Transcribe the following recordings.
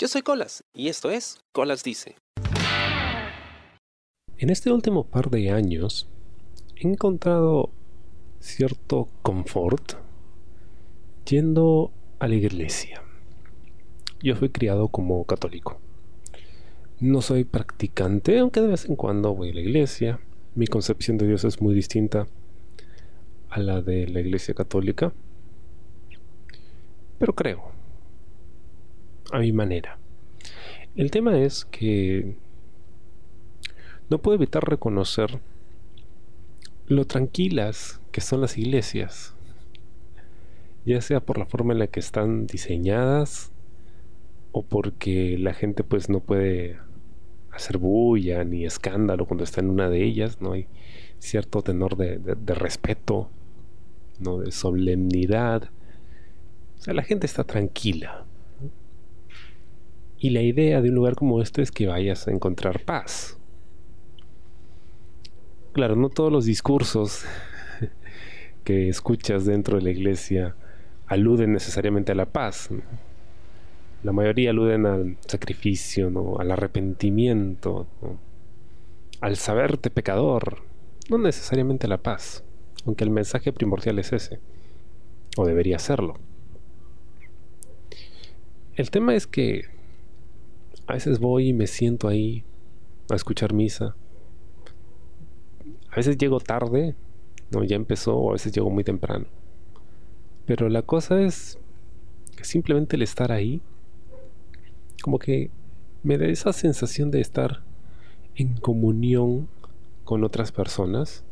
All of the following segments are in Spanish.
Yo soy Colas y esto es Colas Dice. En este último par de años he encontrado cierto confort yendo a la iglesia. Yo fui criado como católico. No soy practicante, aunque de vez en cuando voy a la iglesia. Mi concepción de Dios es muy distinta a la de la iglesia católica. Pero creo. A mi manera. El tema es que no puedo evitar reconocer lo tranquilas que son las iglesias. Ya sea por la forma en la que están diseñadas o porque la gente pues no puede hacer bulla ni escándalo cuando está en una de ellas, ¿no? Hay cierto tenor de, respeto, ¿no? De solemnidad. O sea, la gente está tranquila. Y la idea de un lugar como este es que vayas a encontrar paz. Claro, no todos los discursos que escuchas dentro de la iglesia aluden necesariamente a la paz. La mayoría aluden al sacrificio, al arrepentimiento, al saberte pecador, no necesariamente a la paz, aunque el mensaje primordial es ese, o debería serlo. El tema es que a veces voy y me siento ahí a escuchar misa. A veces llego tarde, no ya empezó, o a veces llego muy temprano. Pero la cosa es que simplemente el estar ahí como que me da esa sensación de estar en comunión con otras personas,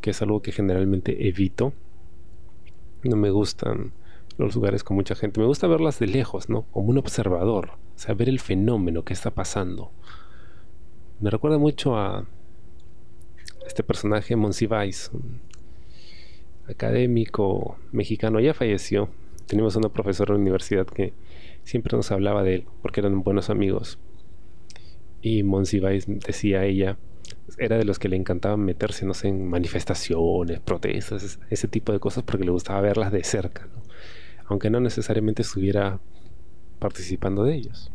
que es algo que generalmente evito. No me gustan los lugares con mucha gente, me gusta verlas de lejos, ¿no? Como un observador, o sea, ver el fenómeno que está pasando. Me recuerda mucho a este personaje Monsiváis, académico mexicano, ya falleció. Tenemos una profesora de universidad que siempre nos hablaba de él, porque eran buenos amigos. Y Monsiváis decía ella, era de los que le encantaba meterse, no sé, en manifestaciones, protestas, ese tipo de cosas, porque le gustaba verlas de cerca, aunque no necesariamente estuviera participando de ellos.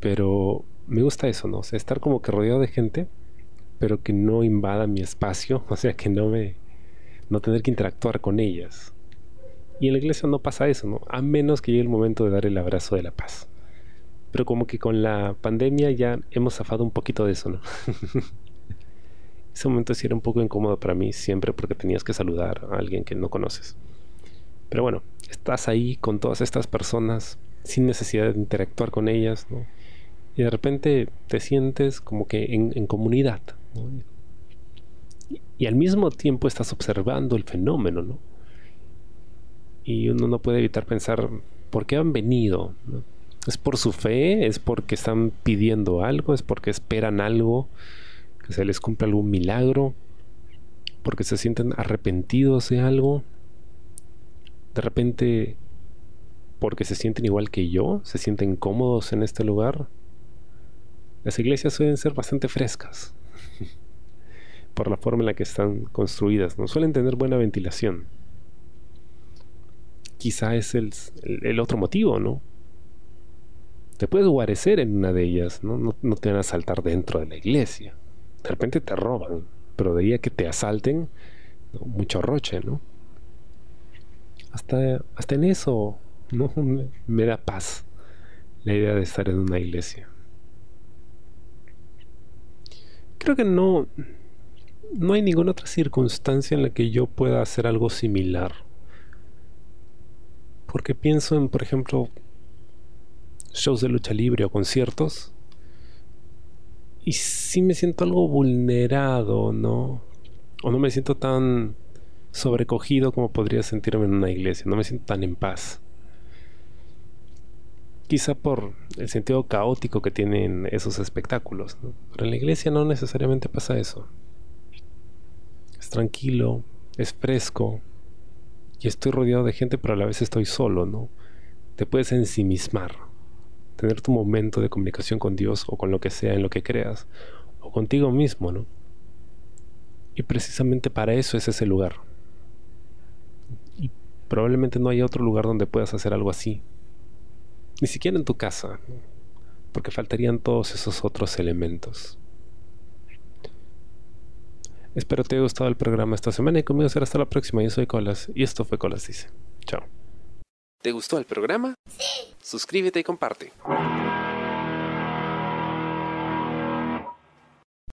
Pero me gusta eso, ¿no? O sea, estar como que rodeado de gente, pero que no invada mi espacio, o sea, que no me... no tener que interactuar con ellas. Y en la iglesia no pasa eso, ¿no? A menos que llegue el momento de dar el abrazo de la paz. Pero como que con la pandemia ya hemos zafado un poquito de eso, ¿no? Ese momento sí era un poco incómodo para mí siempre porque tenías que saludar a alguien que no conoces. Pero bueno, estás ahí con todas estas personas sin necesidad de interactuar con ellas, ¿no? Y de repente te sientes como que en, comunidad, ¿no? y al mismo tiempo estás observando el fenómeno, ¿no? y uno no puede evitar pensar, ¿por qué han venido? ¿Es por su fe? ¿Es porque están pidiendo algo? ¿Es porque esperan algo? ¿Que se les cumpla algún milagro? ¿Porque se sienten arrepentidos de algo? De repente, porque se sienten igual que yo, se sienten cómodos en este lugar. Las iglesias suelen ser bastante frescas por la forma en la que están construidas, no suelen tener buena ventilación quizá es el, otro motivo, ¿no? Te puedes guarecer en una de ellas, ¿no? ¿no? te van a asaltar dentro de la iglesia. De repente te roban, pero de ahí a que te asalten, mucho roche, ¿no? Hasta, hasta en eso, ¿no? Me da paz la idea de estar en una iglesia. Creo que no, no hay ninguna otra circunstancia en la que yo pueda hacer algo similar porque pienso en, por ejemplo, shows de lucha libre o conciertos. Y sí me siento algo vulnerado, ¿no? O no me siento tan sobrecogido como podría sentirme en una iglesia. No me siento tan en paz. Quizá por el sentido caótico que tienen esos espectáculos. Pero en la iglesia no necesariamente pasa eso. Es tranquilo, es fresco, y estoy rodeado de gente, pero a la vez estoy solo, ¿no? Te puedes ensimismar, tener tu momento de comunicación con Dios o con lo que sea en lo que creas, o contigo mismo, ¿no? Y precisamente para eso es ese lugar. Probablemente no haya otro lugar donde puedas hacer algo así. Ni siquiera en tu casa, porque faltarían todos esos otros elementos. Espero te haya gustado el programa esta semana y conmigo será hasta la próxima. Yo soy Colas y esto fue Colas Dice. Chao. ¿Te gustó el programa? Sí. Suscríbete y comparte.